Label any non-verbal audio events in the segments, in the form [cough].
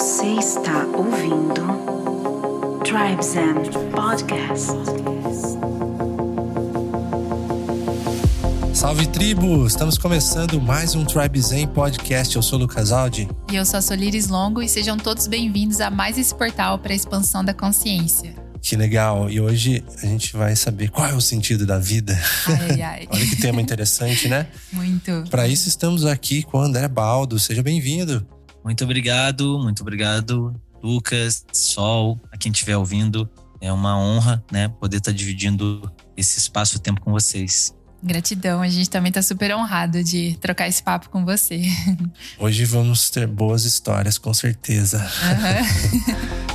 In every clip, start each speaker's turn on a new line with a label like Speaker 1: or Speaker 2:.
Speaker 1: Você está ouvindo Tribe Zen Podcast.
Speaker 2: Salve tribo! Estamos começando mais um Tribe Zen Podcast. Eu sou o Lucas Aldi.
Speaker 3: E eu sou a Soliris Longo e sejam todos bem-vindos a mais esse portal para a expansão da consciência.
Speaker 2: Que legal! E hoje a gente vai saber qual é o sentido da vida.
Speaker 3: Ai, ai. [laughs]
Speaker 2: Olha que tema interessante, né?
Speaker 3: Muito.
Speaker 2: Para isso estamos aqui com o André Baldo. Seja bem-vindo.
Speaker 4: Muito obrigado, muito obrigado, Lucas, Sol, a quem estiver ouvindo. É uma honra, né, poder estar dividindo esse espaço-tempo com vocês.
Speaker 3: Gratidão, a gente também está super honrado de trocar esse papo com você.
Speaker 2: Hoje vamos ter boas histórias, com certeza.
Speaker 3: Aham. [laughs]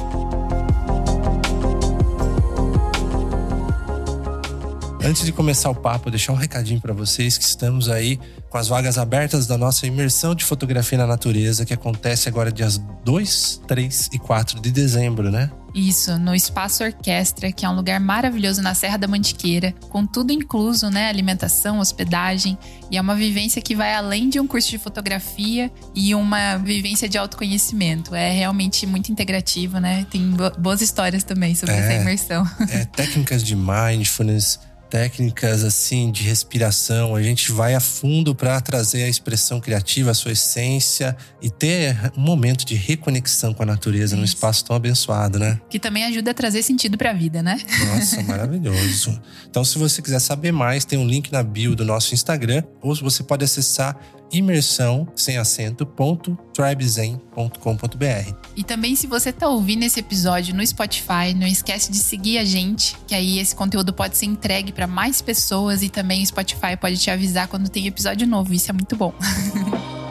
Speaker 2: Antes de começar o papo, deixar um recadinho para vocês que estamos aí com as vagas abertas da nossa imersão de fotografia na natureza, que acontece agora dias 2, 3 e 4 de dezembro, né?
Speaker 3: Isso, no Espaço Orquestra, que é um lugar maravilhoso na Serra da Mantiqueira, com tudo incluso, né? Alimentação, hospedagem. E é uma vivência que vai além de um curso de fotografia e uma vivência de autoconhecimento. É realmente muito integrativo, né? Tem bo- boas histórias também sobre
Speaker 2: É.
Speaker 3: essa imersão.
Speaker 2: É, técnicas de mindfulness, técnicas assim de respiração. A gente vai a fundo para trazer a expressão criativa, a sua essência e ter um momento de reconexão com a natureza num espaço tão abençoado, né?
Speaker 3: Que também ajuda a trazer sentido pra vida, né?
Speaker 2: Nossa, [laughs] maravilhoso. Então, se você quiser saber mais, tem um link na bio do nosso Instagram, ou você pode acessar imersão sem acento ponto.
Speaker 3: E também, se você tá ouvindo esse episódio no Spotify, não esquece de seguir a gente, que aí esse conteúdo pode ser entregue para mais pessoas e também o Spotify pode te avisar quando tem episódio novo. Isso é muito bom. [laughs]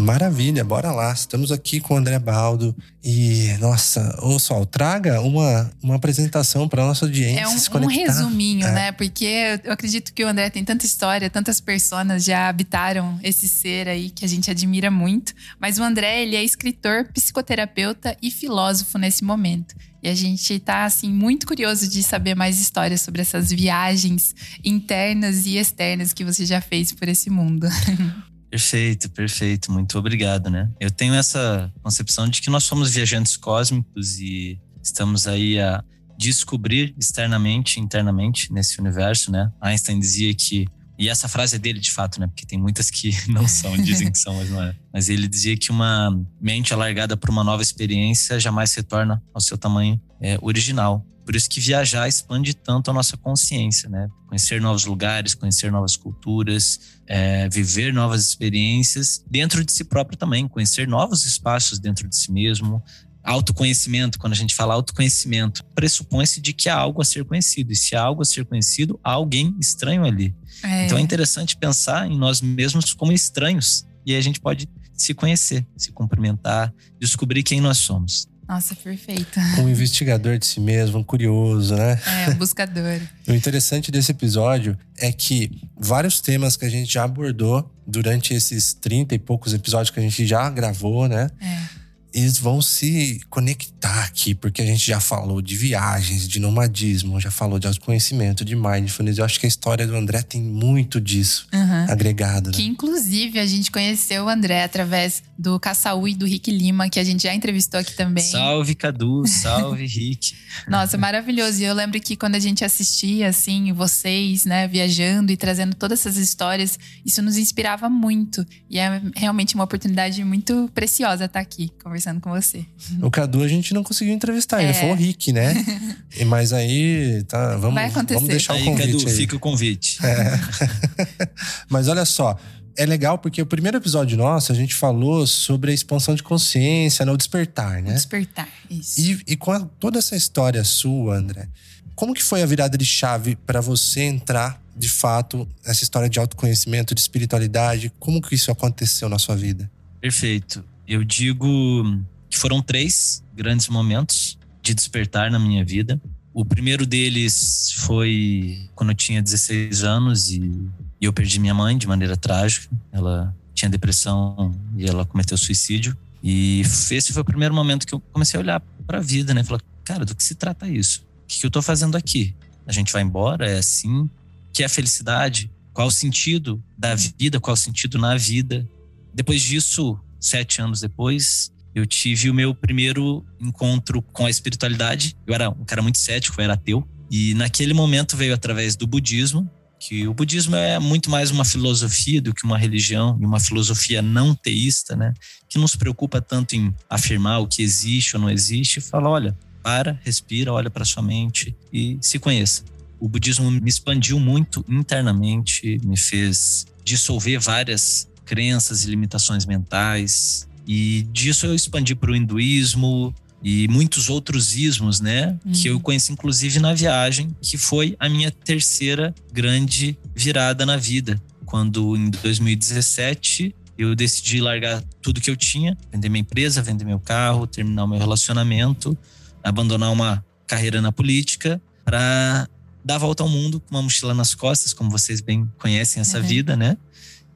Speaker 2: Maravilha, bora lá. Estamos aqui com o André Baldo e, nossa, ô Sol, traga uma, uma apresentação para nossa audiência
Speaker 3: É um,
Speaker 2: se
Speaker 3: um
Speaker 2: conectar.
Speaker 3: resuminho,
Speaker 2: É.
Speaker 3: né? Porque eu acredito que o André tem tanta história, tantas pessoas já habitaram esse ser aí que a gente admira muito. Mas o André, ele é escritor, psicoterapeuta e filósofo nesse momento. E a gente tá, assim, muito curioso de saber mais histórias sobre essas viagens internas e externas que você já fez por esse mundo. [laughs]
Speaker 4: Perfeito, perfeito. Muito obrigado, né? Eu tenho essa concepção de que nós somos viajantes cósmicos e estamos aí a descobrir externamente, internamente nesse universo, né? Einstein dizia que e essa frase é dele de fato, né? Porque tem muitas que [laughs] não são, dizem que são, mas não é. Mas ele dizia que uma mente alargada por uma nova experiência jamais retorna ao seu tamanho é, original. Por isso que viajar expande tanto a nossa consciência, né? Conhecer novos lugares, conhecer novas culturas, é, viver novas experiências dentro de si próprio também, conhecer novos espaços dentro de si mesmo. Autoconhecimento, quando a gente fala autoconhecimento, pressupõe-se de que há algo a ser conhecido. E se há algo a ser conhecido, há alguém estranho ali.
Speaker 3: É,
Speaker 4: Então é interessante pensar em nós mesmos como estranhos. E aí a gente pode se conhecer, se cumprimentar, descobrir quem nós somos.
Speaker 3: Nossa, perfeito.
Speaker 2: Um investigador de si mesmo, um curioso, né?
Speaker 3: É, buscador. [laughs]
Speaker 2: O interessante desse episódio é que vários temas que a gente já abordou durante esses 30 e poucos episódios que a gente já gravou, né?
Speaker 3: É.
Speaker 2: Eles vão se conectar aqui, porque a gente já falou de viagens, de nomadismo, já falou de autoconhecimento, de mindfulness. Eu acho que a história do André tem muito disso
Speaker 3: Aham.
Speaker 2: agregado, né?
Speaker 3: Que inclusive a gente conheceu o André através do Caçaú e do Rick Lima, que a gente já entrevistou aqui também.
Speaker 4: Salve, Cadu, salve, [laughs] Rick.
Speaker 3: Nossa, maravilhoso. E eu lembro que quando a gente assistia, assim, vocês, né, viajando e trazendo todas essas histórias, isso nos inspirava muito. E é realmente uma oportunidade muito preciosa estar aqui conversando com você.
Speaker 2: O Cadu a gente não conseguiu entrevistar, ele
Speaker 3: É.
Speaker 2: foi o Rick, né? [laughs] E- Mas aí, tá, vamos,
Speaker 3: Vai acontecer.
Speaker 2: vamos deixar
Speaker 4: aí,
Speaker 2: o convite
Speaker 4: Cadu,
Speaker 2: aí.
Speaker 4: fica o convite. [laughs]
Speaker 2: Mas olha só, é legal porque o primeiro episódio nosso a gente falou sobre a expansão de consciência, né, o despertar, né?
Speaker 3: Despertar. Isso.
Speaker 2: E, e com a- toda essa história sua, André, como que foi a virada de chave para você entrar, de fato, essa história de autoconhecimento, de espiritualidade? Como que isso aconteceu na sua vida?
Speaker 4: Perfeito. Eu digo que foram três grandes momentos de despertar na minha vida. O primeiro deles foi quando eu tinha 16 anos e, eu perdi minha mãe de maneira trágica. Ela tinha depressão e ela cometeu suicídio. E esse foi o primeiro momento que eu comecei a olhar para a vida, né? Falar, cara, do que se trata isso? O que, eu tô fazendo aqui? a gente vai embora, é assim. Que é a felicidade? Qual o sentido da vida? Qual o sentido na vida? Depois disso, sete anos depois, eu tive o meu primeiro encontro com a espiritualidade. Eu era um cara muito cético, eu era ateu. E naquele momento veio através do budismo, que o budismo é muito mais uma filosofia do que uma religião, e uma filosofia não teísta, né? Que não se preocupa tanto em afirmar o que existe ou não existe, e fala: olha, para, respira, olha para sua mente e se conheça. O budismo me expandiu muito internamente, me fez dissolver várias crenças e limitações mentais, e disso eu expandi para o hinduísmo, e muitos outros ismos, né? Uhum. Que eu uhum. conheci inclusive na viagem, que foi a minha terceira grande virada na vida. Quando em 2017 eu decidi largar tudo que eu tinha, vender minha empresa, vender meu carro, terminar o meu relacionamento, abandonar uma carreira na política para dar a volta ao mundo com uma mochila nas costas, como vocês bem conhecem essa uhum. vida, né?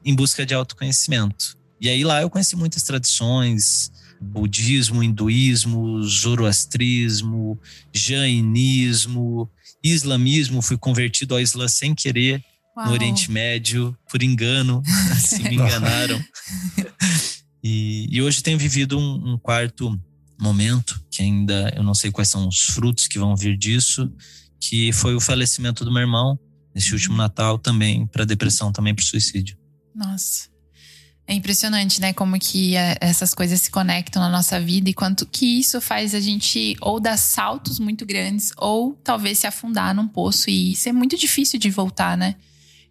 Speaker 4: Em busca de autoconhecimento. E aí lá eu conheci muitas tradições, budismo, hinduísmo, zoroastrismo, jainismo, islamismo. Fui convertido ao Islã sem querer Uau. no Oriente Médio, por engano, se [laughs] me enganaram. e, e, hoje tenho vivido um, um quarto momento, que ainda eu não sei quais são os frutos que vão vir disso, que foi o falecimento do meu irmão nesse último Natal também para depressão, também para suicídio.
Speaker 3: Nossa. É impressionante, né? Como que é, essas coisas se conectam na nossa vida e quanto que isso faz a gente ou dar saltos muito grandes ou talvez se afundar num poço e ser muito difícil de voltar, né?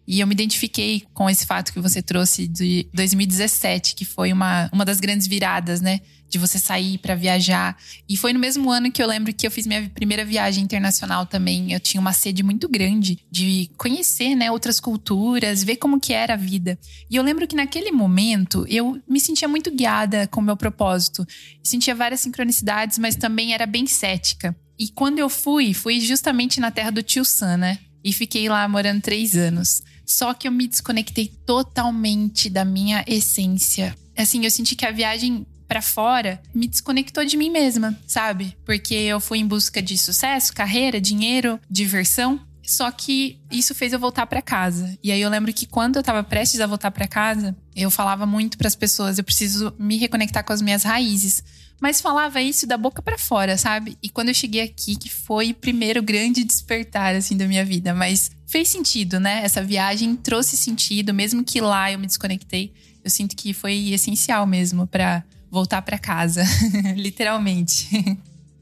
Speaker 3: E eu me identifiquei com esse fato que você trouxe de 2017, que foi uma, uma das grandes viradas, né? De você sair para viajar. E foi no mesmo ano que eu lembro que eu fiz minha primeira viagem internacional também. Eu tinha uma sede muito grande de conhecer, né, outras culturas, ver como que era a vida. E eu lembro que naquele momento eu me sentia muito guiada com o meu propósito. Sentia várias sincronicidades, mas também era bem cética. E quando eu fui, fui justamente na terra do tio Sam, né? E fiquei lá morando três anos. Só que eu me desconectei totalmente da minha essência. Assim, eu senti que a viagem para fora me desconectou de mim mesma, sabe? Porque eu fui em busca de sucesso, carreira, dinheiro, diversão. Só que isso fez eu voltar para casa. E aí eu lembro que quando eu tava prestes a voltar para casa, eu falava muito para as pessoas, eu preciso me reconectar com as minhas raízes. Mas falava isso da boca para fora, sabe? E quando eu cheguei aqui, que foi o primeiro grande despertar assim da minha vida, mas fez sentido, né? Essa viagem trouxe sentido, mesmo que lá eu me desconectei. Eu sinto que foi essencial mesmo para voltar para casa, [laughs] literalmente.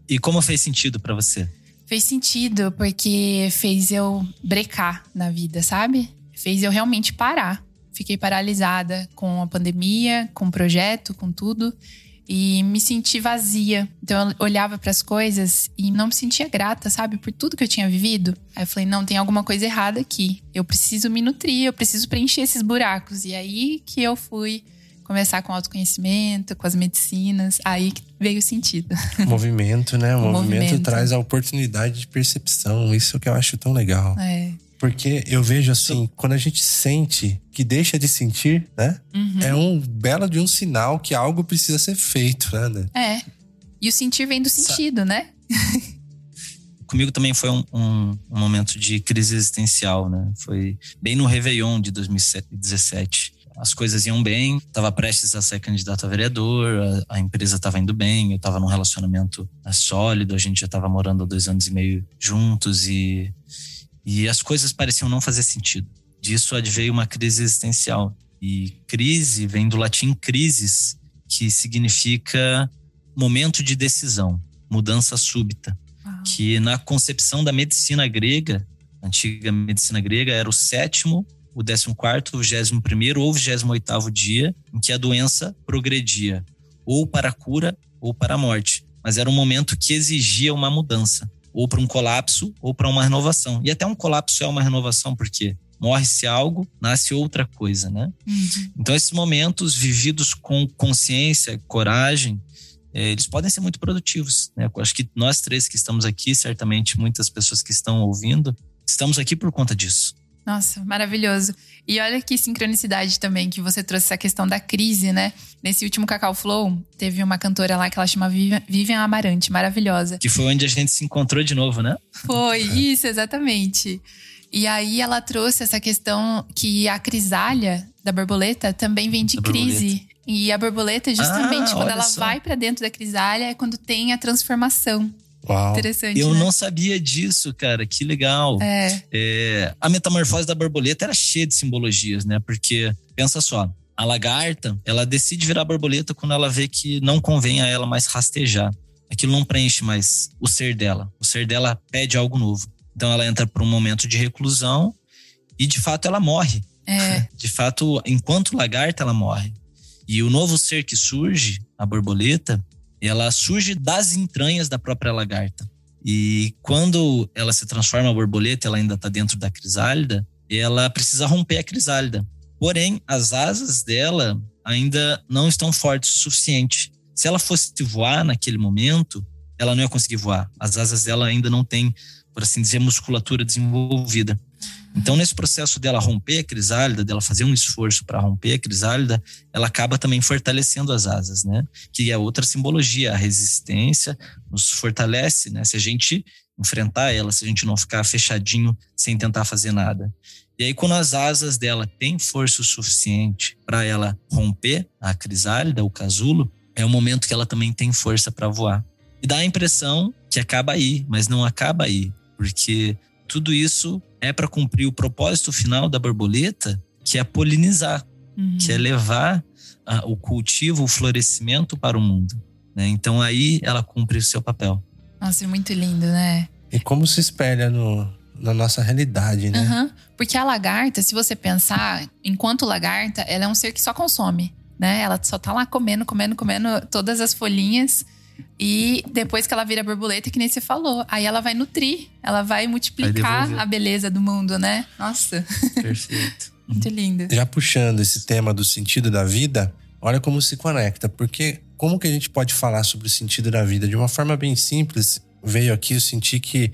Speaker 4: E como fez sentido para você?
Speaker 3: Fez sentido porque fez eu brecar na vida, sabe? Fez eu realmente parar. Fiquei paralisada com a pandemia, com o projeto, com tudo e me senti vazia. Então eu olhava para as coisas e não me sentia grata, sabe, por tudo que eu tinha vivido. Aí eu falei: não, tem alguma coisa errada aqui. Eu preciso me nutrir, eu preciso preencher esses buracos. E aí que eu fui começar com autoconhecimento, com as medicinas, aí que veio o sentido. [laughs]
Speaker 2: Movimento, né? O, o movimento, movimento, traz a oportunidade de percepção. Isso que eu acho tão legal.
Speaker 3: É.
Speaker 2: Porque eu vejo assim, quando a gente sente que deixa de sentir, né? Uhum. É um belo de um sinal que algo precisa ser feito, né?
Speaker 3: É. E o sentir vem do sentido, né? [laughs]
Speaker 4: Comigo também foi um, um, um, momento de crise existencial, né? Foi bem no Réveillon de 2017. As coisas iam bem, estava prestes a ser candidato a vereador, a, a empresa estava indo bem, eu estava num relacionamento sólido, a gente já estava morando há dois anos e meio juntos e e as coisas pareciam não fazer sentido. Disso adveio uma crise existencial. E crise vem do latim crisis, que significa momento de decisão, mudança súbita. Que na concepção da medicina grega, antiga medicina grega, era o sétimo, o décimo quarto, o vigésimo primeiro ou vigésimo oitavo dia em que a doença progredia, ou para a cura ou para a morte. Mas era um momento que exigia uma mudança ou para um colapso ou para uma renovação. E até um colapso é uma renovação, porque morre-se algo, nasce outra coisa, né? Uhum. Então, esses momentos vividos com consciência, coragem, é, eles podem ser muito produtivos. Né? Eu acho que nós três que estamos aqui, certamente muitas pessoas que estão ouvindo, estamos aqui por conta disso.
Speaker 3: Nossa, maravilhoso. E olha que sincronicidade também que você trouxe essa questão da crise, né? Nesse último Cacau Flow, teve uma cantora lá que ela chama Vivian Amarante, maravilhosa.
Speaker 4: Que foi onde a gente se encontrou de novo, né?
Speaker 3: Foi, isso, exatamente. E aí ela trouxe essa questão que a crisália da borboleta também vem de da crise. Borboleta. E a borboleta, justamente ah, quando ela só. vai para dentro da crisália, é quando tem a transformação.
Speaker 2: Uau.
Speaker 3: Interessante.
Speaker 4: Eu
Speaker 3: né?
Speaker 4: não sabia disso, cara. Que legal.
Speaker 3: É.
Speaker 4: É, a metamorfose da borboleta era cheia de simbologias, né? Porque, pensa só, a lagarta, ela decide virar borboleta quando ela vê que não convém a ela mais rastejar. Aquilo não preenche mais o ser dela. O ser dela pede algo novo. Então ela entra para um momento de reclusão e de fato ela morre.
Speaker 3: É. [laughs]
Speaker 4: De fato, enquanto lagarta, ela morre. E o novo ser que surge, a borboleta, ela surge das entranhas da própria lagarta. E quando ela se transforma a borboleta, ela ainda está dentro da crisálida, ela precisa romper a crisálida. Porém, as asas dela ainda não estão fortes o suficiente. Se ela fosse voar naquele momento, ela não ia conseguir voar. As asas dela ainda não têm, por assim dizer, musculatura desenvolvida. Então, nesse processo dela romper a crisálida, dela fazer um esforço para romper a crisálida, ela acaba também fortalecendo as asas, né? Que é outra simbologia, a resistência nos fortalece, né? Se a gente enfrentar ela, se a gente não ficar fechadinho sem tentar fazer nada. E aí, quando as asas dela têm força o suficiente para ela romper a crisálida, o casulo, é o momento que ela também tem força para voar. E dá a impressão que acaba aí, mas não acaba aí, porque tudo isso é para cumprir o propósito final da borboleta, que é polinizar, uhum. que é levar uh, o cultivo, o florescimento para o mundo. Né? Então aí ela cumpre o seu papel.
Speaker 3: Nossa, é muito lindo, né?
Speaker 2: E como se espelha no, na nossa realidade, né?
Speaker 3: Uhum. Porque a lagarta, se você pensar, enquanto lagarta, ela é um ser que só consome, né? Ela só tá lá comendo, comendo, comendo todas as folhinhas e depois que ela vira borboleta, que nem você falou, aí ela vai nutrir, ela vai multiplicar vai a beleza do mundo, né? Nossa.
Speaker 4: Perfeito. [laughs]
Speaker 3: Muito lindo.
Speaker 2: Já puxando esse tema do sentido da vida, olha como se conecta, porque como que a gente pode falar sobre o sentido da vida de uma forma bem simples? Veio aqui eu senti que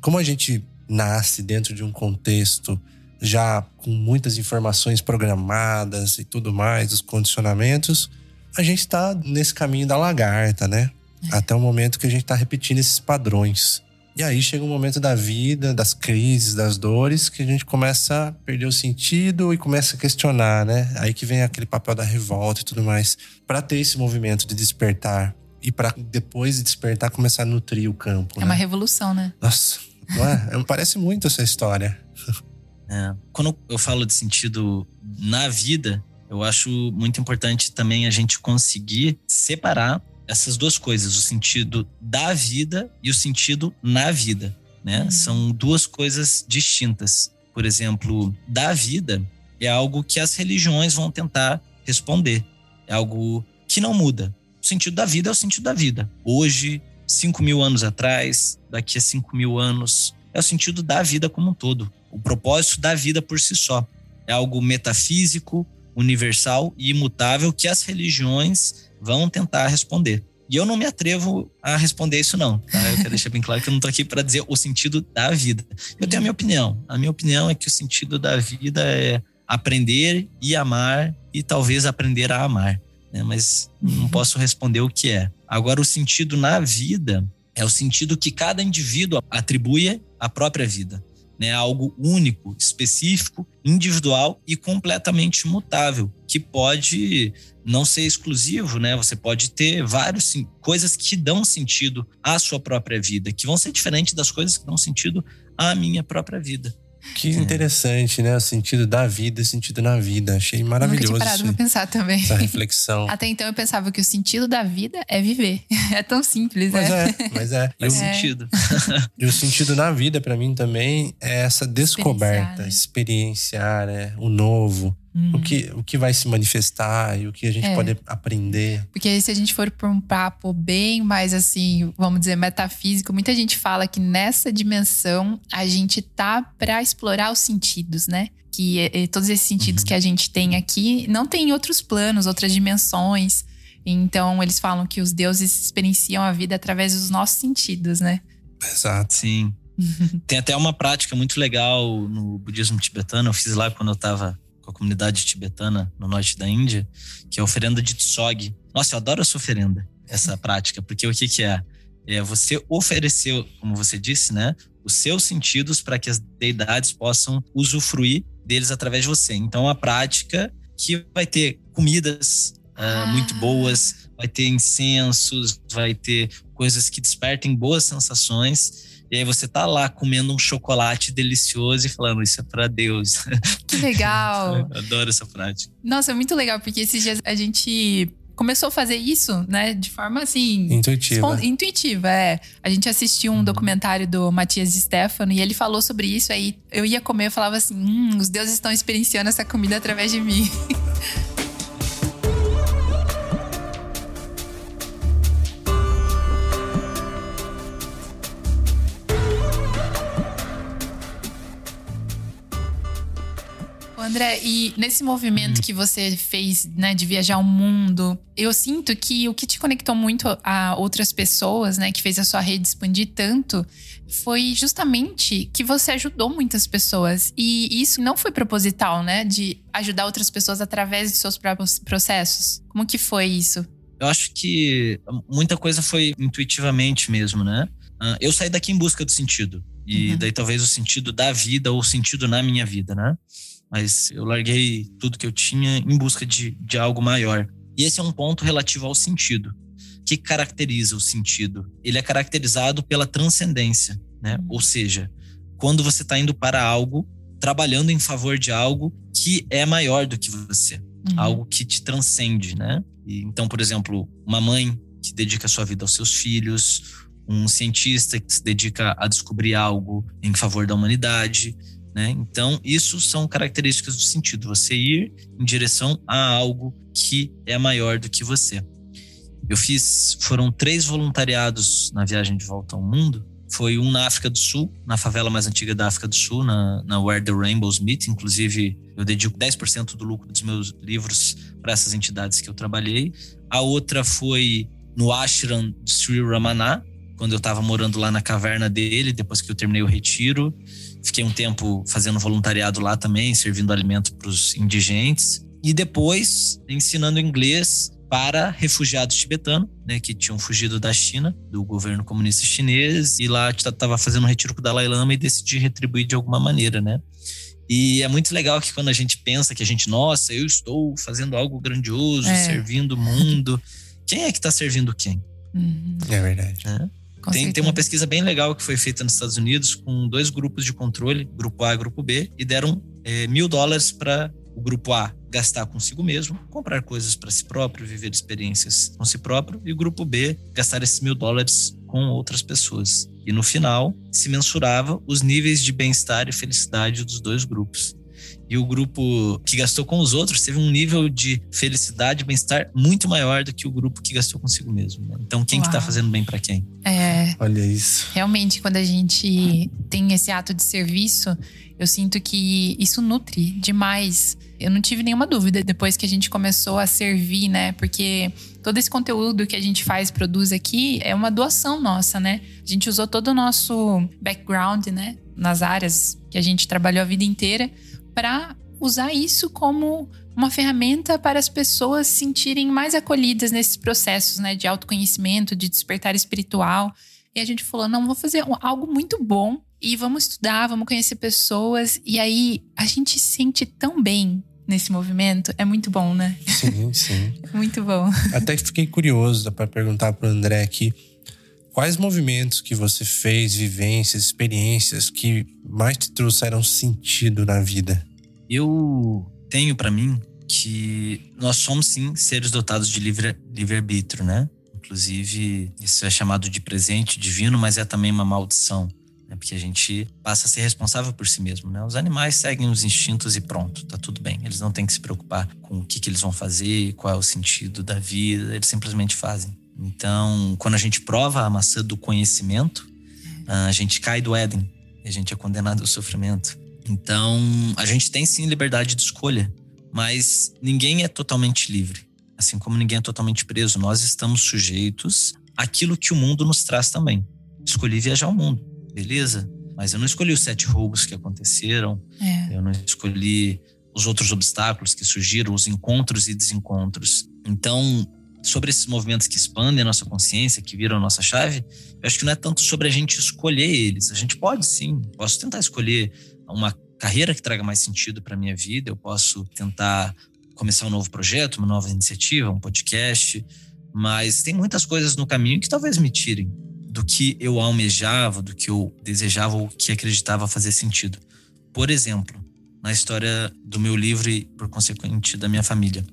Speaker 2: como a gente nasce dentro de um contexto já com muitas informações programadas e tudo mais, os condicionamentos, a gente está nesse caminho da lagarta, né? É. Até o momento que a gente está repetindo esses padrões. E aí chega um momento da vida, das crises, das dores, que a gente começa a perder o sentido e começa a questionar, né? Aí que vem aquele papel da revolta e tudo mais. Para ter esse movimento de despertar e para depois de despertar começar a nutrir o campo.
Speaker 3: É
Speaker 2: né?
Speaker 3: uma revolução, né?
Speaker 2: Nossa, não é? Parece muito essa história. [laughs]
Speaker 4: É. Quando eu falo de sentido na vida, eu acho muito importante também a gente conseguir separar essas duas coisas, o sentido da vida e o sentido na vida, né? Uhum. São duas coisas distintas. Por exemplo, da vida é algo que as religiões vão tentar responder. É algo que não muda. O sentido da vida é o sentido da vida. Hoje, cinco mil anos atrás, daqui a cinco mil anos, é o sentido da vida como um todo. O propósito da vida por si só. É algo metafísico, universal e imutável que as religiões vão tentar responder. E eu não me atrevo a responder isso, não. Tá? Eu quero deixar bem claro que eu não estou aqui para dizer o sentido da vida. Eu tenho a minha opinião. A minha opinião é que o sentido da vida é aprender e amar e talvez aprender a amar. Né? Mas não uhum. posso responder o que é. Agora, o sentido na vida é o sentido que cada indivíduo atribui à própria vida né? Algo único, específico, individual e completamente mutável, que pode não ser exclusivo, né? Você pode ter várias coisas que dão sentido à sua própria vida, que vão ser diferentes das coisas que dão sentido à minha própria vida.
Speaker 2: Que interessante, né? O sentido da vida, o sentido na vida. Achei maravilhoso.
Speaker 3: Nunca tinha parado pra pensar também.
Speaker 2: Essa reflexão. [laughs]
Speaker 3: Até então eu pensava que o sentido da vida é viver. [laughs] É tão simples,
Speaker 2: mas
Speaker 3: né?
Speaker 2: É, mas é.
Speaker 4: Faz é. sentido. [laughs]
Speaker 2: e o sentido na vida, para mim, também é essa descoberta, experienciar, né? o novo. Uhum. O, que, o que vai se manifestar e o que a gente é. pode aprender.
Speaker 3: Porque aí, se a gente for por um papo bem mais assim, vamos dizer, metafísico, muita gente fala que nessa dimensão a gente tá para explorar os sentidos, né? Que é, é, todos esses sentidos uhum. que a gente tem aqui não tem outros planos, outras dimensões. Então, eles falam que os deuses experienciam a vida através dos nossos sentidos, né?
Speaker 2: Exato.
Speaker 4: Sim. [laughs] Tem até uma prática muito legal no budismo tibetano. Eu fiz lá quando eu estava com a comunidade tibetana no norte da Índia, que é a oferenda de tsog. Nossa, eu adoro essa oferenda, essa prática, porque o que, que é? É você oferecer, como você disse, né, os seus sentidos para que as deidades possam usufruir deles através de você. Então, a prática que vai ter comidas uh, ah. muito boas, vai ter incensos, vai ter coisas que despertem boas sensações. E aí você tá lá comendo um chocolate delicioso e falando isso é para Deus.
Speaker 3: Que legal. [laughs]
Speaker 4: Adoro essa prática.
Speaker 3: Nossa, é muito legal porque esses dias a gente começou a fazer isso, né, de forma assim.
Speaker 2: Intuitiva.
Speaker 3: Intuitiva, é. A gente assistiu um uhum. documentário do Matias Stefano e ele falou sobre isso. Aí eu ia comer, eu falava assim: hum, os deuses estão experienciando essa comida através de mim. [laughs] André, e nesse movimento que você fez, né, de viajar o mundo, eu sinto que o que te conectou muito a outras pessoas, né, que fez a sua rede expandir tanto, foi justamente que você ajudou muitas pessoas. E isso não foi proposital, né, de ajudar outras pessoas através dos seus próprios processos. Como que foi isso?
Speaker 4: Eu acho que muita coisa foi intuitivamente mesmo, né? Ah, eu saí daqui em busca do sentido. E uhum. daí talvez o sentido da vida ou o sentido na minha vida, né? Mas eu larguei tudo que eu tinha em busca de, de algo maior. E esse é um ponto relativo ao sentido. O que caracteriza o sentido? Ele é caracterizado pela transcendência, né? Ou seja, quando você está indo para algo, trabalhando em favor de algo que é maior do que você, uhum. algo que te transcende, né? E, então, por exemplo, uma mãe que dedica sua vida aos seus filhos, um cientista que se dedica a descobrir algo em favor da humanidade, né? Então, isso são características do sentido, você ir em direção a algo que é maior do que você. Eu fiz, foram três voluntariados na viagem de volta ao mundo. Foi um na África do Sul, na favela mais antiga da África do Sul, na, na Where the Rainbows Meet. Inclusive, eu dedico 10% do lucro dos meus livros para essas entidades que eu trabalhei. A outra foi no ashram de Sri Ramana, quando eu estava morando lá na caverna dele, depois que eu terminei o retiro. Fiquei um tempo fazendo voluntariado lá também, servindo alimento para os indigentes. E depois ensinando inglês para refugiados tibetanos, né, que tinham fugido da China, do governo comunista chinês, e lá estava fazendo um retiro com o Dalai Lama e decidi retribuir de alguma maneira, né? E é muito legal que quando a gente pensa que a gente, nossa, eu estou fazendo algo grandioso, é. servindo o mundo. Quem é que está servindo quem?
Speaker 2: Uhum. É verdade.
Speaker 4: É? Tem, tem uma pesquisa bem legal que foi feita nos Estados Unidos com dois grupos de controle, grupo A e grupo B, e deram é, mil dólares para o grupo A gastar consigo mesmo, comprar coisas para si próprio, viver experiências com si próprio, e o grupo B gastar esses mil dólares com outras pessoas. E no final se mensurava os níveis de bem-estar e felicidade dos dois grupos e o grupo que gastou com os outros teve um nível de felicidade e bem-estar muito maior do que o grupo que gastou consigo mesmo. Né? Então, quem Uau. que tá fazendo bem para quem?
Speaker 3: É.
Speaker 2: Olha isso.
Speaker 3: Realmente, quando a gente tem esse ato de serviço, eu sinto que isso nutre demais. Eu não tive nenhuma dúvida depois que a gente começou a servir, né? Porque todo esse conteúdo que a gente faz, produz aqui, é uma doação nossa, né? A gente usou todo o nosso background, né? Nas áreas que a gente trabalhou a vida inteira para usar isso como uma ferramenta para as pessoas se sentirem mais acolhidas nesses processos, né, de autoconhecimento, de despertar espiritual. E a gente falou, não, vou fazer algo muito bom e vamos estudar, vamos conhecer pessoas. E aí a gente se sente tão bem nesse movimento. É muito bom, né?
Speaker 2: Sim, sim. [laughs]
Speaker 3: muito bom.
Speaker 2: Até fiquei curioso para perguntar para o André aqui quais movimentos que você fez, vivências, experiências que mais te trouxeram sentido na vida?
Speaker 4: Eu tenho para mim que nós somos sim seres dotados de livre, livre arbítrio, né? Inclusive, isso é chamado de presente divino, mas é também uma maldição, né? Porque a gente passa a ser responsável por si mesmo, né? Os animais seguem os instintos e pronto, tá tudo bem. Eles não têm que se preocupar com o que, que eles vão fazer, qual é o sentido da vida, eles simplesmente fazem. Então, quando a gente prova a maçã do conhecimento, a gente cai do Éden e a gente é condenado ao sofrimento. Então, a gente tem sim liberdade de escolha, mas ninguém é totalmente livre. Assim como ninguém é totalmente preso, nós estamos sujeitos àquilo que o mundo nos traz também. Escolhi viajar ao mundo, beleza? Mas eu não escolhi os sete roubos que aconteceram,
Speaker 3: É.
Speaker 4: eu não escolhi os outros obstáculos que surgiram, os encontros e desencontros. Então, sobre esses movimentos que expandem a nossa consciência, que viram a nossa chave, eu acho que não é tanto sobre a gente escolher eles. A gente pode sim, posso tentar escolher uma carreira que traga mais sentido para minha vida, eu posso tentar começar um novo projeto, uma nova iniciativa, um podcast, mas tem muitas coisas no caminho que talvez me tirem do que eu almejava, do que eu desejava ou que acreditava fazer sentido. Por exemplo, na história do meu livro e, por consequente, da minha família.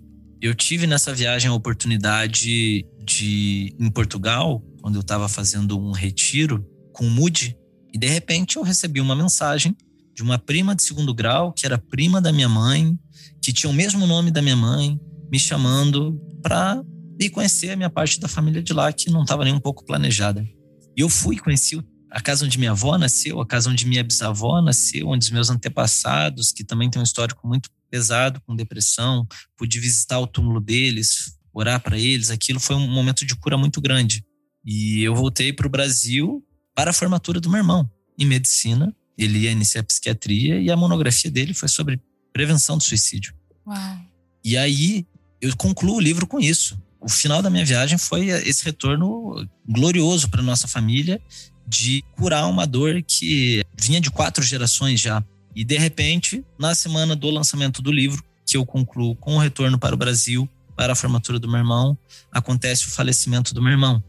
Speaker 4: Eu tive nessa viagem a oportunidade de, em Portugal, quando eu estava fazendo um retiro com o Moody, e de repente eu recebi uma mensagem de uma prima de segundo grau, que era prima da minha mãe, que tinha o mesmo nome da minha mãe, me chamando para ir conhecer a minha parte da família de lá, que não estava nem um pouco planejada. E eu fui, conheci a casa onde minha avó nasceu, a casa onde minha bisavó nasceu, onde os meus antepassados, que também têm um histórico muito pesado com depressão, pude visitar o túmulo deles, orar para eles. Aquilo foi um momento de cura muito grande. E eu voltei para o Brasil para a formatura do meu irmão em medicina. Ele ia iniciar psiquiatria e a monografia dele foi sobre prevenção do suicídio.
Speaker 3: Uau.
Speaker 4: E aí eu concluo o livro com isso. O final da minha viagem foi esse retorno glorioso para nossa família de curar uma dor que vinha de quatro gerações já. E de repente, na semana do lançamento do livro, que eu concluo com o retorno para o Brasil, para a formatura do meu irmão, acontece o falecimento do meu irmão.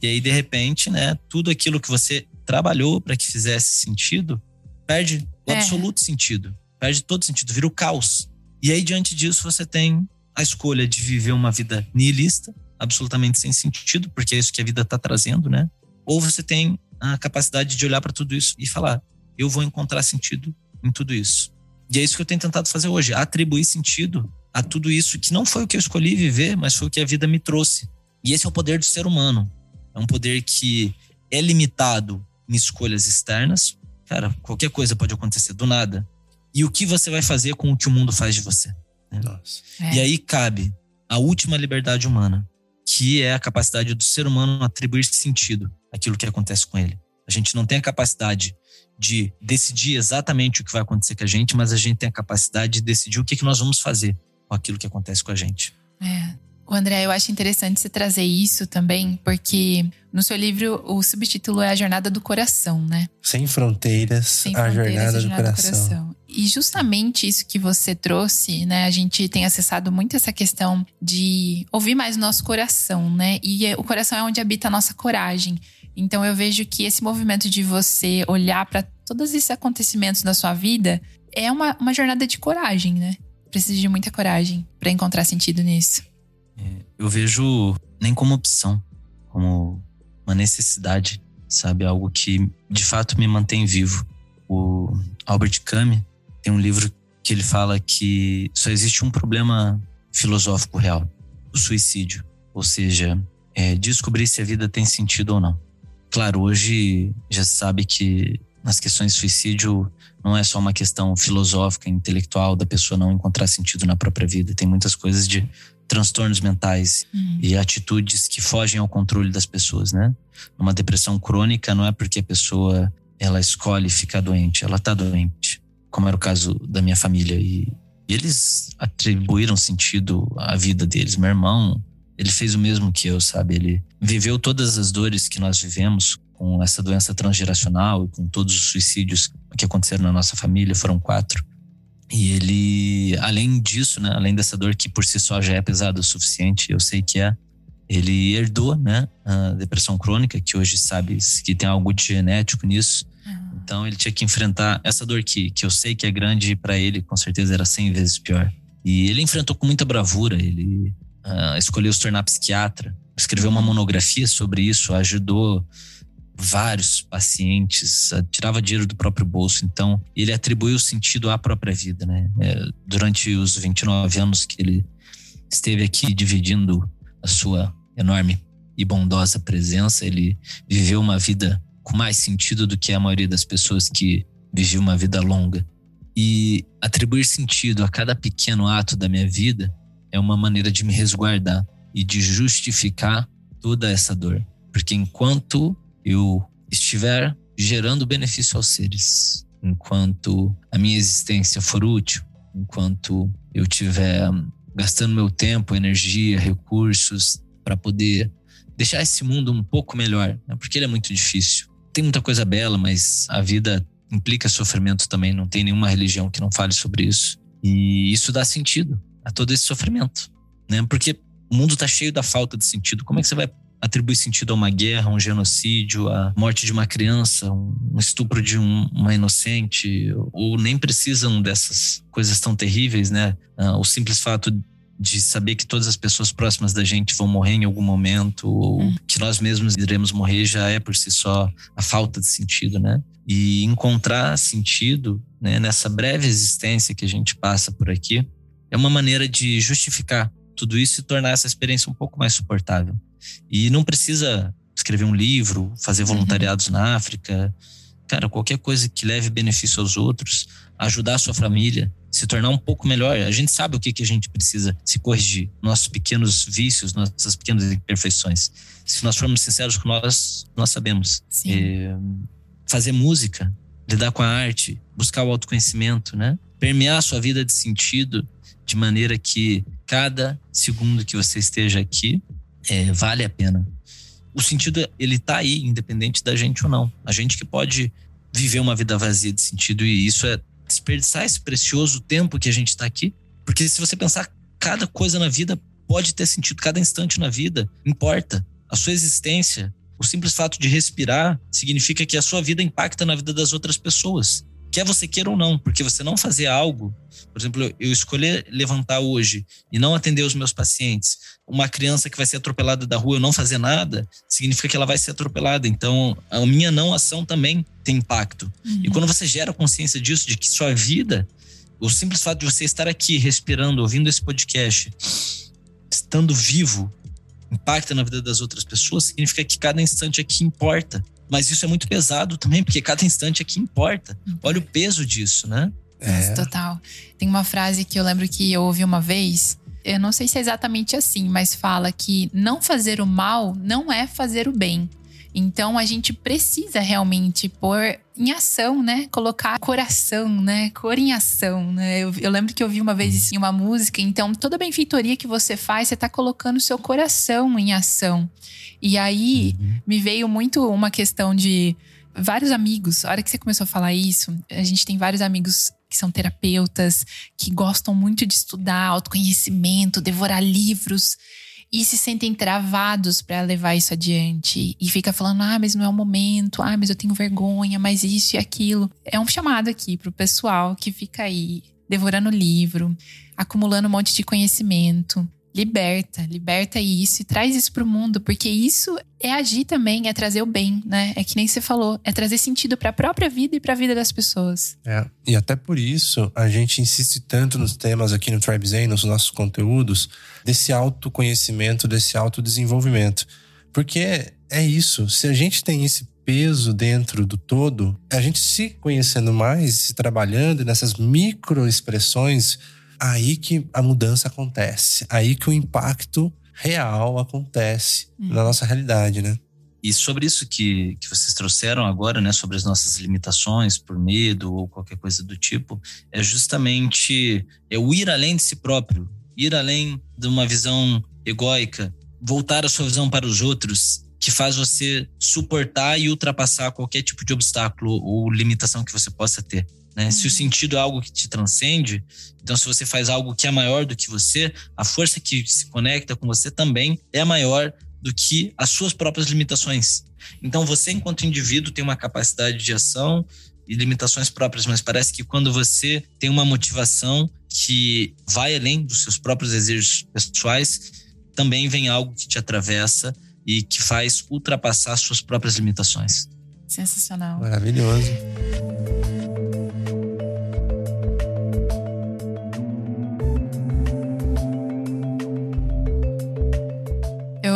Speaker 4: E aí, de repente, né, tudo aquilo que você trabalhou para que fizesse sentido perde o
Speaker 3: É.
Speaker 4: absoluto sentido, perde todo sentido, vira o caos. E aí, diante disso, você tem a escolha de viver uma vida nihilista, absolutamente sem sentido, porque é isso que a vida está trazendo, né? Ou você tem a capacidade de olhar para tudo isso e falar: eu vou encontrar sentido em tudo isso. E é isso que eu tenho tentado fazer hoje, atribuir sentido a tudo isso que não foi o que eu escolhi viver, mas foi o que a vida me trouxe. E esse é o poder do ser humano. É um poder que é limitado em escolhas externas. Cara, qualquer coisa pode acontecer do nada. E o que você vai fazer com o que o mundo faz de você?
Speaker 2: Nossa.
Speaker 3: É.
Speaker 4: E aí cabe a última liberdade humana, que é a capacidade do ser humano atribuir sentido àquilo que acontece com ele. A gente não tem a capacidade de decidir exatamente o que vai acontecer com a gente, mas a gente tem a capacidade de decidir o que, que nós vamos fazer com aquilo que acontece com a gente.
Speaker 3: É. O André, eu acho interessante você trazer isso também, porque no seu livro o subtítulo é A Jornada do Coração, né?
Speaker 2: Sem fronteiras,
Speaker 3: Sem
Speaker 2: a
Speaker 3: fronteiras,
Speaker 2: jornada,
Speaker 3: a
Speaker 2: do,
Speaker 3: jornada
Speaker 2: coração.
Speaker 3: E justamente isso que você trouxe, né? A gente tem acessado muito essa questão de ouvir mais o nosso coração, né? E o coração é onde habita a nossa coragem. Então eu vejo que esse movimento de você olhar para todos esses acontecimentos da sua vida é uma, uma jornada de coragem, né? Precisa de muita coragem para encontrar sentido nisso.
Speaker 4: Eu vejo nem como opção, como uma necessidade, sabe? Algo que de fato me mantém vivo. O Albert Camus tem um livro que ele fala que só existe um problema filosófico real: o suicídio. Ou seja, é descobrir se a vida tem sentido ou não. Claro, hoje já se sabe que nas questões de suicídio não é só uma questão filosófica, intelectual da pessoa não encontrar sentido na própria vida. Tem muitas coisas de transtornos mentais
Speaker 3: Hum.
Speaker 4: e atitudes que fogem ao controle das pessoas, né? Uma depressão crônica não é porque a pessoa ela escolhe ficar doente, ela tá doente, como era o caso da minha família e, e eles atribuíram sentido à vida deles. Meu irmão, ele fez o mesmo que eu, sabe? Ele viveu todas as dores que nós vivemos com essa doença transgeracional e com todos os suicídios que aconteceram na nossa família, foram quatro. E ele, além disso, né, além dessa dor que por si só já é pesada o suficiente, eu sei que é, ele herdou, né, a depressão crônica, que hoje sabe que tem algo de genético nisso. Então ele tinha que enfrentar essa dor que, que eu sei que é grande para ele, com certeza era 100 vezes pior. E ele enfrentou com muita bravura, ele ah, escolheu se tornar psiquiatra, escreveu uma monografia sobre isso, ajudou vários pacientes, ah, tirava dinheiro do próprio bolso. Então, ele atribuiu sentido à própria vida, né? É, durante os 29 anos que ele esteve aqui dividindo a sua enorme e bondosa presença, ele viveu uma vida com mais sentido do que a maioria das pessoas que viveu uma vida longa. E atribuir sentido a cada pequeno ato da minha vida é uma maneira de me resguardar e de justificar toda essa dor. Porque enquanto eu estiver gerando benefício aos seres. Enquanto a minha existência for útil, enquanto eu estiver gastando meu tempo, energia, recursos para poder deixar esse mundo um pouco melhor, né? porque ele é muito difícil. Tem muita coisa bela, mas a vida implica sofrimento também. Não tem nenhuma religião que não fale sobre isso. E isso dá sentido a todo esse sofrimento, né? Porque o mundo está cheio da falta de sentido. Como é que você vai atribuir sentido a uma guerra, a um genocídio, a morte de uma criança, um estupro de um, uma inocente, ou nem precisam dessas coisas tão terríveis, né? Uh, o simples fato de saber que todas as pessoas próximas da gente vão morrer em algum momento, ou hum. que nós mesmos iremos morrer, já é por si só a falta de sentido, né? E encontrar sentido né, nessa breve existência que a gente passa por aqui é uma maneira de justificar tudo isso e tornar essa experiência um pouco mais suportável. E não precisa escrever um livro, fazer uhum. voluntariados uhum. na África, cara, qualquer coisa que leve benefício aos outros, ajudar a sua família, se tornar um pouco melhor. A gente sabe o que, que a gente precisa se corrigir, nossos pequenos vícios, nossas pequenas imperfeições. Se nós formos sinceros com nós, nós sabemos. É, fazer música, lidar com a arte, buscar o autoconhecimento, né? Permear a sua vida de sentido de maneira que cada segundo que você esteja aqui é, vale a pena. O sentido, ele tá aí, independente da gente ou não. A gente que pode viver uma vida vazia de sentido e isso é desperdiçar esse precioso tempo que a gente está aqui. Porque se você pensar, cada coisa na vida pode ter sentido, cada instante na vida importa. A sua existência, o simples fato de respirar, significa que a sua vida impacta na vida das outras pessoas quer você queira ou não, porque você não fazer algo, por exemplo, eu escolher levantar hoje e não atender os meus pacientes, uma criança que vai ser atropelada da rua, eu não fazer nada, significa que ela vai ser atropelada. Então, a minha não ação também tem impacto. Uhum. E quando você gera consciência disso, de que sua vida, o simples fato de você estar aqui respirando, ouvindo esse podcast, estando vivo, impacta na vida das outras pessoas, significa que cada instante aqui importa. Mas isso é muito pesado também, porque cada instante aqui importa. Olha o peso disso, né?
Speaker 3: É. Total. Tem uma frase que eu lembro que eu ouvi uma vez. Eu não sei se é exatamente assim, mas fala que não fazer o mal não é fazer o bem. Então a gente precisa realmente pôr em ação, né? Colocar coração, né? Cor em ação, né? Eu, eu lembro que eu vi uma vez isso em uma música. Então toda benfeitoria que você faz, você está colocando o seu coração em ação. E aí uhum. me veio muito uma questão de vários amigos. A hora que você começou a falar isso, a gente tem vários amigos que são terapeutas, que gostam muito de estudar autoconhecimento, devorar livros e se sentem travados para levar isso adiante e fica falando: "Ah, mas não é o momento. Ah, mas eu tenho vergonha, mas isso e aquilo". É um chamado aqui pro pessoal que fica aí devorando livro, acumulando um monte de conhecimento. Liberta, liberta isso e traz isso pro mundo, porque isso é agir também, é trazer o bem, né? É que nem você falou, é trazer sentido para a própria vida e para a vida das pessoas.
Speaker 2: É, e até por isso a gente insiste tanto nos temas aqui no Tribe Zen, nos nossos conteúdos, desse autoconhecimento, desse autodesenvolvimento. Porque é isso, se a gente tem esse peso dentro do todo, a gente se conhecendo mais, se trabalhando nessas micro expressões aí que a mudança acontece, aí que o impacto real acontece hum. na nossa realidade, né?
Speaker 4: E sobre isso que, que vocês trouxeram agora, né, sobre as nossas limitações por medo ou qualquer coisa do tipo, é justamente é o ir além de si próprio, ir além de uma visão egóica, voltar a sua visão para os outros, que faz você suportar e ultrapassar qualquer tipo de obstáculo ou limitação que você possa ter. Né? Uhum. Se o sentido é algo que te transcende, então se você faz algo que é maior do que você, a força que se conecta com você também é maior do que as suas próprias limitações. Então você, enquanto indivíduo, tem uma capacidade de ação e limitações próprias, mas parece que quando você tem uma motivação que vai além dos seus próprios desejos pessoais, também vem algo que te atravessa e que faz ultrapassar suas próprias limitações.
Speaker 3: Sensacional.
Speaker 2: Maravilhoso.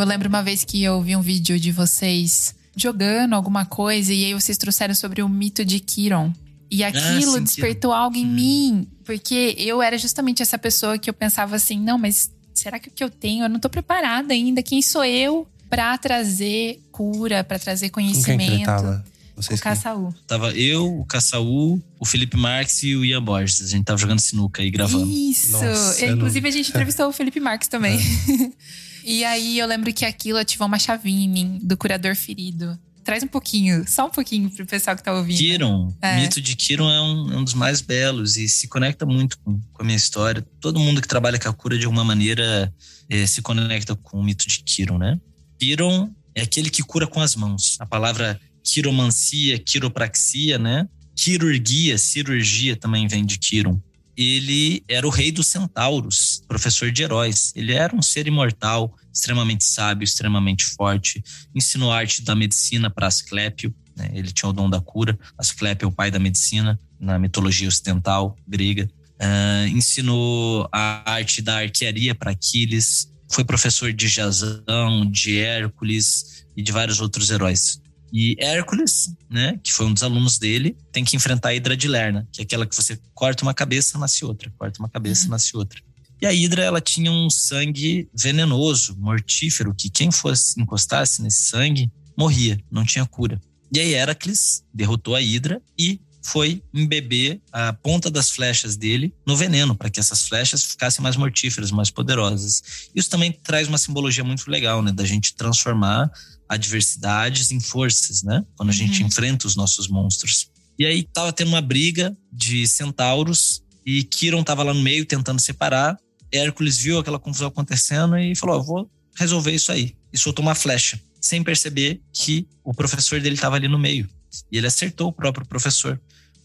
Speaker 3: Eu lembro uma vez que eu vi um vídeo de vocês jogando alguma coisa e aí vocês trouxeram sobre o mito de Kiron. E ah, aquilo ah, sim, despertou algo em hum. mim, porque eu era justamente essa pessoa que eu pensava assim: não, mas será que o que eu tenho? Eu não tô preparada ainda. Quem sou eu para trazer cura, para trazer conhecimento?
Speaker 2: Com quem Vocês
Speaker 3: o Caçaú.
Speaker 4: Tava eu, o Caçaú, o Felipe Marques e o Ian Borges. A gente tava jogando sinuca aí, gravando.
Speaker 3: Isso!
Speaker 2: Nossa, eu
Speaker 3: Inclusive,
Speaker 2: não-
Speaker 3: a gente entrevistou o Felipe Marques também. [laughs] e aí, eu lembro que aquilo ativou uma chavinha em mim, do curador ferido. Traz um pouquinho, só um pouquinho pro pessoal que tá ouvindo.
Speaker 4: Kiron,
Speaker 3: É.
Speaker 4: o mito de Kiron é um, é um dos mais belos e se conecta muito com, com a minha história. Todo mundo que trabalha com a cura de alguma maneira eh, se conecta com o mito de Kiron, né? Kiron é aquele que cura com as mãos. A palavra quiromancia, quiropraxia, né? Quirurgia, cirurgia também vem de Kiron. Ele era o rei dos centauros, professor de heróis. Ele era um ser imortal, extremamente sábio, extremamente forte. Ensinou a arte da medicina para Asclépio, né? ele tinha o dom da cura. Asclépio é o pai da medicina na mitologia ocidental grega. Ah, ensinou a arte da arquearia para Aquiles. Foi professor de Jasão, de Hércules e de vários outros heróis. E Hércules, né, que foi um dos alunos dele, tem que enfrentar a Hidra de Lerna, que é aquela que você corta uma cabeça, nasce outra, corta uma cabeça, nasce outra. E a Hidra, ela tinha um sangue venenoso, mortífero, que quem fosse encostasse nesse sangue morria, não tinha cura. E aí Heracles derrotou a Hidra e foi embeber a ponta das flechas dele no veneno, para que essas flechas ficassem mais mortíferas, mais poderosas. Isso também traz uma simbologia muito legal, né, da gente transformar adversidades em forças, né? Quando a gente
Speaker 3: Uhum.
Speaker 4: enfrenta os nossos monstros. E aí tava tendo uma briga de centauros e Kiron tava lá no meio tentando separar. Hércules viu aquela confusão acontecendo e falou: "Eu vou resolver isso aí". E soltou uma flecha, sem perceber que o professor dele estava ali no meio. E ele acertou o próprio professor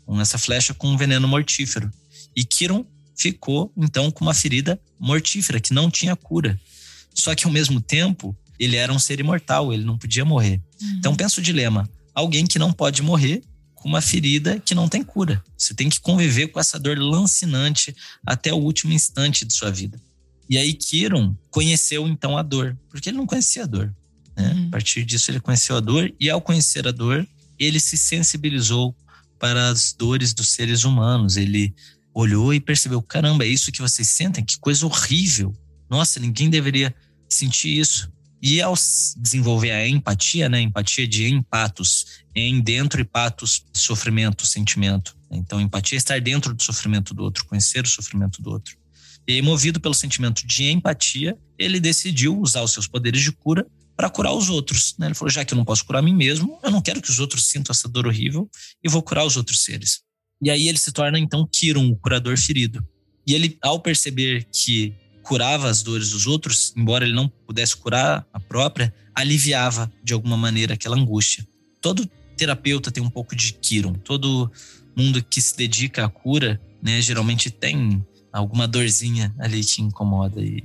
Speaker 4: com essa flecha com um veneno mortífero. E Kiron ficou então com uma ferida mortífera que não tinha cura. Só que ao mesmo tempo, ele era um ser imortal, ele não podia morrer. Então pensa o dilema: alguém que não pode morrer com uma ferida que não tem cura. Você tem que conviver com essa dor lancinante até o último instante de sua vida. E aí Kiron conheceu então a dor, porque ele não conhecia a dor. Né?
Speaker 3: Uhum.
Speaker 4: A partir disso ele conheceu a dor e ao conhecer a dor, ele se sensibilizou para as dores dos seres humanos. Ele olhou e percebeu: caramba, é isso que vocês sentem? Que coisa horrível! Nossa, ninguém deveria sentir isso. E ao desenvolver a empatia, né? Empatia de empatos, em dentro e patos, sofrimento, sentimento. Então, empatia é estar dentro do sofrimento do outro, conhecer o sofrimento do outro. E movido pelo sentimento de empatia, ele decidiu usar os seus poderes de cura para curar os outros. Né? Ele falou: já que eu não posso curar mim mesmo, eu não quero que os outros sintam essa dor horrível e vou curar os outros seres. E aí ele se torna então Kiron, o curador ferido. E ele, ao perceber que curava as dores dos outros, embora ele não pudesse curar a própria, aliviava de alguma maneira aquela angústia. Todo terapeuta tem um pouco de Kiron. Todo mundo que se dedica à cura, né, geralmente tem alguma dorzinha ali que incomoda. E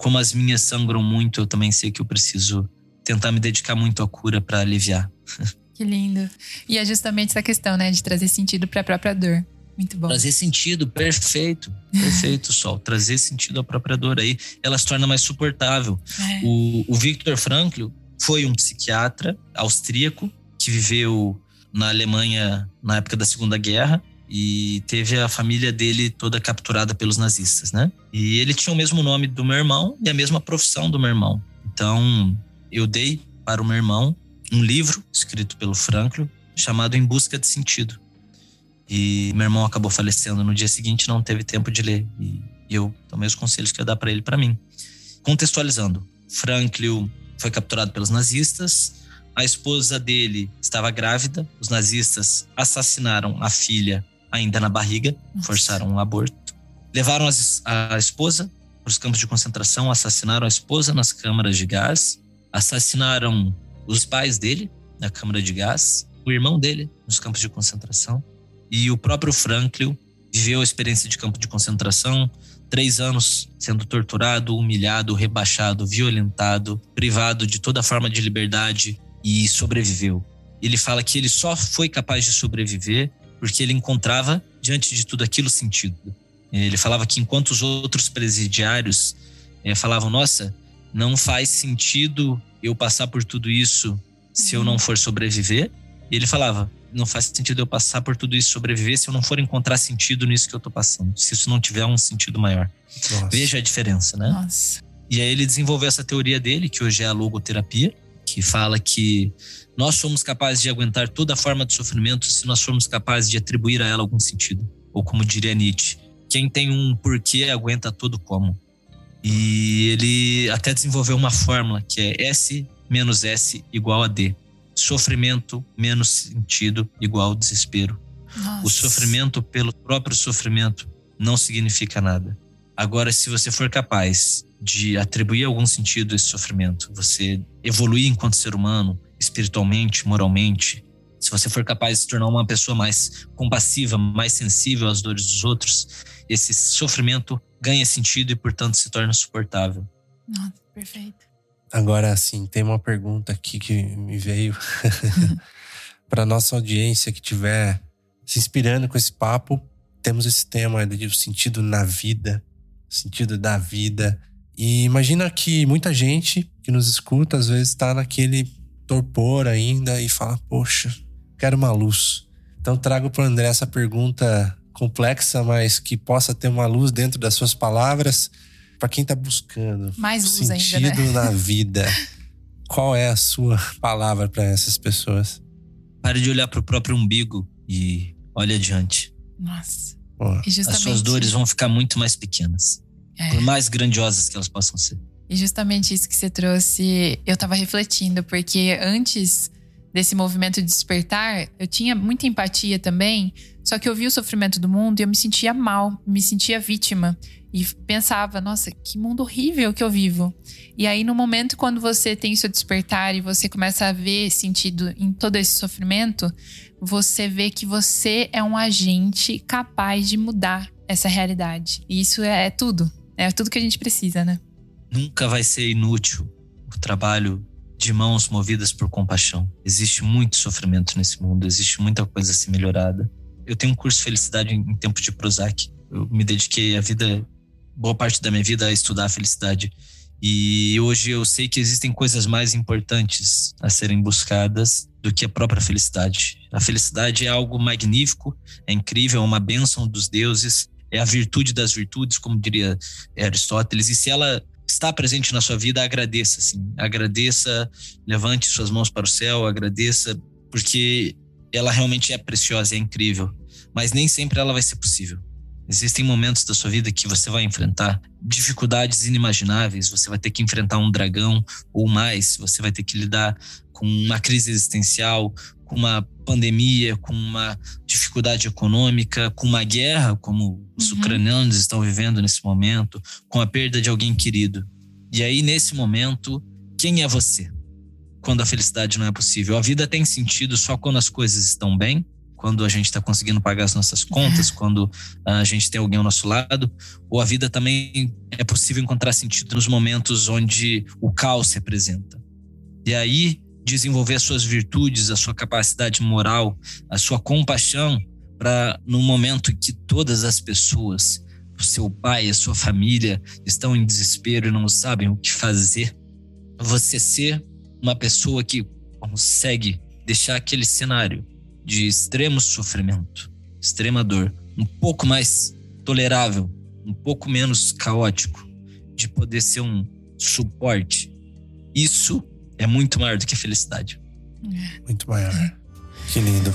Speaker 4: como as minhas sangram muito, eu também sei que eu preciso tentar me dedicar muito à cura para aliviar. [laughs]
Speaker 3: Que lindo. E é justamente essa questão, né, de trazer sentido para a própria dor. Muito bom.
Speaker 4: Trazer sentido, perfeito. Perfeito, Sol. Trazer sentido à própria dor aí, ela se torna mais suportável.
Speaker 3: É.
Speaker 4: O, o Viktor Frankl foi um psiquiatra austríaco que viveu na Alemanha na época da Segunda Guerra e teve a família dele toda capturada pelos nazistas, né? E ele tinha o mesmo nome do meu irmão e a mesma profissão do meu irmão. Então, eu dei para o meu irmão um livro escrito pelo Frankl chamado Em Busca de Sentido. E meu irmão acabou falecendo no dia seguinte, não teve tempo de ler. E eu tomei os conselhos que eu ia dar para ele para mim. Contextualizando, Frankl foi capturado pelos nazistas. A esposa dele estava grávida. Os nazistas assassinaram a filha ainda na barriga,
Speaker 3: Nossa.
Speaker 4: forçaram um aborto. Levaram as- a esposa para os campos de concentração, assassinaram a esposa nas câmaras de gás, assassinaram os pais dele na câmara de gás, o irmão dele nos campos de concentração e o próprio Frankl viveu a experiência de campo de concentração, três anos sendo torturado, humilhado, rebaixado, violentado, privado de toda forma de liberdade e sobreviveu. Ele fala que ele só foi capaz de sobreviver porque ele encontrava diante de tudo aquilo sentido. Ele falava que enquanto os outros presidiários eh, falavam, nossa, não faz sentido eu passar por tudo isso se eu não for sobreviver. E ele falava, não faz sentido eu passar por tudo isso sobreviver se eu não for encontrar sentido nisso que eu tô passando. Se isso não tiver um sentido maior.
Speaker 2: Nossa.
Speaker 4: Veja a diferença, né?
Speaker 3: Nossa.
Speaker 4: E aí ele desenvolveu essa teoria dele, que hoje é a logoterapia, que fala que nós somos capazes de aguentar toda forma de sofrimento se nós formos capazes de atribuir a ela algum sentido. Ou como diria Nietzsche, quem tem um porquê aguenta todo como. E ele até desenvolveu uma fórmula que é S menos S igual a D. Sofrimento menos sentido igual desespero.
Speaker 3: Nossa.
Speaker 4: O sofrimento pelo próprio sofrimento não significa nada. Agora, se você for capaz de atribuir algum sentido a esse sofrimento, você evoluir enquanto ser humano, espiritualmente, moralmente, se você for capaz de se tornar uma pessoa mais compassiva, mais sensível às dores dos outros, esse sofrimento ganha sentido e, portanto, se torna suportável.
Speaker 3: Nossa, perfeito.
Speaker 2: Agora, assim, tem uma pergunta aqui que me veio [laughs] para nossa audiência que tiver se inspirando com esse papo. Temos esse tema de o sentido na vida, sentido da vida. E imagina que muita gente que nos escuta às vezes está naquele torpor ainda e fala: Poxa, quero uma luz. Então trago para o André essa pergunta complexa, mas que possa ter uma luz dentro das suas palavras para quem está buscando
Speaker 3: Mais luz
Speaker 2: sentido
Speaker 3: ainda, né?
Speaker 2: na vida. Qual é a sua palavra para essas pessoas?
Speaker 4: Pare de olhar para o próprio umbigo e olhe adiante.
Speaker 3: Nossa.
Speaker 2: Pô,
Speaker 3: E justamente,
Speaker 4: As suas dores vão ficar muito mais pequenas,
Speaker 3: É.
Speaker 4: por mais grandiosas que elas possam ser.
Speaker 3: E justamente isso que você trouxe, eu tava refletindo, porque antes desse movimento de despertar, eu tinha muita empatia também, só que eu vi o sofrimento do mundo e eu me sentia mal, me sentia vítima. E pensava, nossa, que mundo horrível que eu vivo. E aí, no momento quando você tem o seu despertar e você começa a ver sentido em todo esse sofrimento, você vê que você é um agente capaz de mudar essa realidade. E isso é tudo. É tudo que a gente precisa, né?
Speaker 4: Nunca vai ser inútil o trabalho de mãos movidas por compaixão. Existe muito sofrimento nesse mundo, existe muita coisa a ser melhorada. Eu tenho um curso Felicidade em tempo de Prozac. Eu me dediquei a vida, boa parte da minha vida, a estudar a felicidade. E hoje eu sei que existem coisas mais importantes a serem buscadas do que a própria felicidade. A felicidade é algo magnífico, é incrível, é uma bênção dos deuses, é a virtude das virtudes, como diria Aristóteles. E se ela está presente na sua vida, agradeça, assim. Agradeça, levante suas mãos para o céu, agradeça, porque ela realmente é preciosa, é incrível. Mas nem sempre ela vai ser possível. Existem momentos da sua vida que você vai enfrentar dificuldades inimagináveis, você vai ter que enfrentar um dragão ou mais, você vai ter que lidar com uma crise existencial, com uma pandemia, com uma dificuldade econômica, com uma guerra, como os
Speaker 3: Uhum.
Speaker 4: ucranianos estão vivendo nesse momento, com a perda de alguém querido. E aí, nesse momento, quem é você? Quando a felicidade não é possível. A vida tem sentido só quando as coisas estão bem, quando a gente está conseguindo pagar as nossas contas, [laughs] quando a gente tem alguém ao nosso lado, ou a vida também é possível encontrar sentido nos momentos onde o caos se apresenta. E aí, desenvolver as suas virtudes, a sua capacidade moral, a sua compaixão, para no momento que todas as pessoas, o seu pai, a sua família, estão em desespero e não sabem o que fazer, você ser uma pessoa que consegue deixar aquele cenário de extremo sofrimento, extrema dor, um pouco mais tolerável, um pouco menos caótico, de poder ser um suporte. Isso é muito maior do que felicidade.
Speaker 2: Muito maior. Que lindo.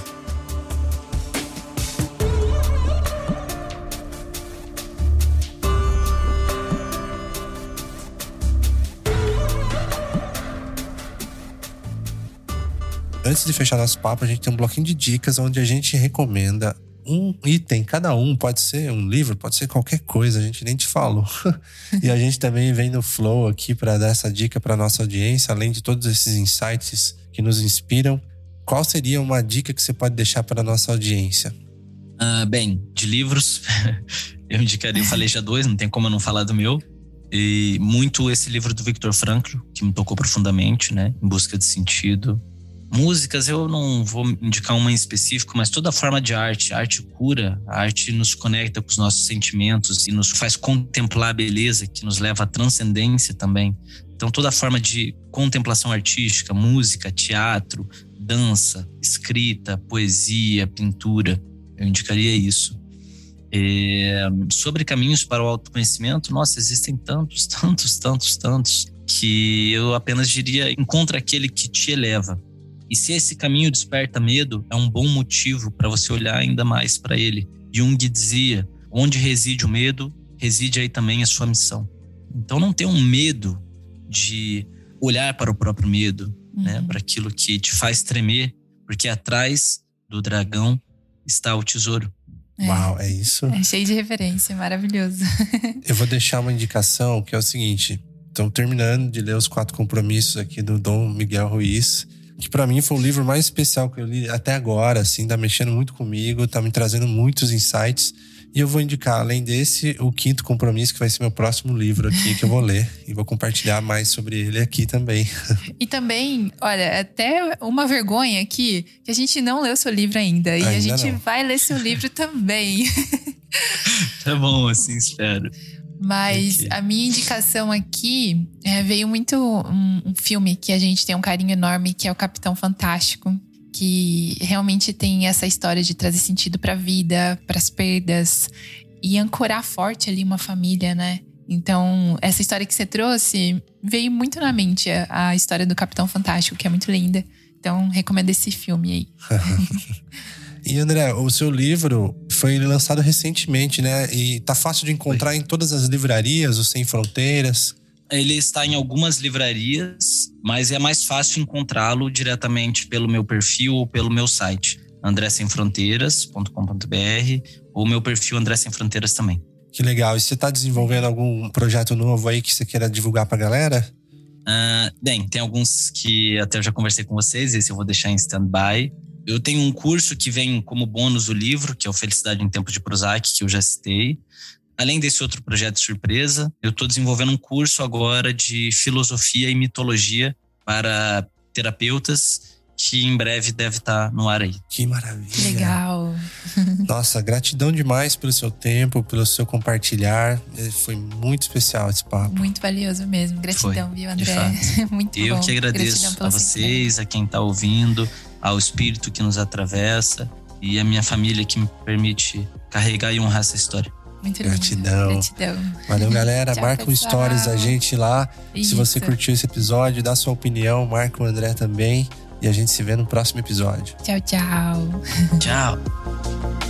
Speaker 2: Antes de fechar nosso papo, a gente tem um bloquinho de dicas onde a gente recomenda um item, cada um, pode ser um livro, pode ser qualquer coisa, a gente nem te falou. [laughs] e a gente também vem no flow aqui para dar essa dica para nossa audiência, além de todos esses insights que nos inspiram. Qual seria uma dica que você pode deixar para nossa audiência?
Speaker 4: Ah, bem, de livros, [laughs] eu indicaria, eu falei já dois, não tem como eu não falar do meu. E muito esse livro do Victor Frankl, que me tocou profundamente, né? Em busca de sentido. Músicas, eu não vou indicar uma em específico, mas toda forma de arte. Arte cura, a arte nos conecta com os nossos sentimentos e nos faz contemplar a beleza, que nos leva à transcendência também. Então, toda forma de contemplação artística, música, teatro, dança, escrita, poesia, pintura, eu indicaria isso. É, sobre caminhos para o autoconhecimento, nossa, existem tantos, [laughs] tantos, tantos, tantos. que eu apenas diria: encontra aquele que te eleva. E se esse caminho desperta medo, é um bom motivo para você olhar ainda mais para ele. Jung dizia: onde reside o medo, reside aí também a sua missão. Então não tenha um medo de olhar para o próprio medo, né? uhum. né, para aquilo que te faz tremer, porque atrás do dragão está o tesouro.
Speaker 2: É. Uau, é isso?
Speaker 3: É cheio de referência, maravilhoso. [laughs]
Speaker 2: Eu vou deixar uma indicação que é o seguinte: estão terminando de ler os quatro compromissos aqui do Dom Miguel Ruiz que para mim foi o livro mais especial que eu li até agora, assim, tá mexendo muito comigo, tá me trazendo muitos insights. E eu vou indicar, além desse, o quinto compromisso, que vai ser meu próximo livro aqui, que eu vou ler. e vou compartilhar mais sobre ele aqui também. [laughs]
Speaker 3: E também, olha, até uma vergonha aqui, que a gente não leu seu livro ainda. E ainda a gente não. vai ler seu livro também. [laughs]
Speaker 4: tá bom, assim espero.
Speaker 3: Mas a minha indicação aqui é, veio muito um, um, filme que a gente tem um carinho enorme, que é o Capitão Fantástico, que realmente tem essa história de trazer sentido para a vida, para as perdas e ancorar forte ali uma família, né? Então, essa história que você trouxe veio muito na mente a, a história do Capitão Fantástico, que é muito linda. Então, recomendo esse filme aí. [laughs]
Speaker 2: E André, o seu livro foi lançado recentemente, né? E tá fácil de encontrar foi. em todas as livrarias, o Sem Fronteiras.
Speaker 4: Ele está em algumas livrarias, mas é mais fácil encontrá-lo diretamente pelo meu perfil ou pelo meu site, andressemfronteiras.com.br, ou meu perfil André Sem Fronteiras também.
Speaker 2: Que legal. E você está desenvolvendo algum projeto novo aí que você queira divulgar para a galera?
Speaker 4: Uh, bem, tem alguns que até eu já conversei com vocês, esse eu vou deixar em stand-by. Eu tenho um curso que vem como bônus o livro, que é o Felicidade em Tempos de Prozac, que eu já citei. Além desse outro projeto surpresa, eu estou desenvolvendo um curso agora de filosofia e mitologia para terapeutas que em breve deve estar no ar aí.
Speaker 2: Que maravilha.
Speaker 3: Legal. [laughs]
Speaker 2: Nossa, gratidão demais pelo seu tempo, pelo seu compartilhar. É, foi muito especial esse papo.
Speaker 3: Muito valioso mesmo. Gratidão,
Speaker 4: Foi,
Speaker 3: viu, André? [laughs] muito
Speaker 4: Eu
Speaker 3: bom.
Speaker 4: que agradeço a vocês, a quem está ouvindo ao Espírito que nos atravessa e a minha família que me permite carregar e honrar essa história.
Speaker 3: Muito
Speaker 2: Gratidão.
Speaker 3: Gratidão.
Speaker 2: Valeu, galera.
Speaker 3: Tchau,
Speaker 2: marca um stories a gente lá. Isso. Se você curtiu esse episódio, dá sua opinião, marca o André também. E a gente se vê no próximo episódio.
Speaker 3: Tchau, tchau.
Speaker 4: Tchau.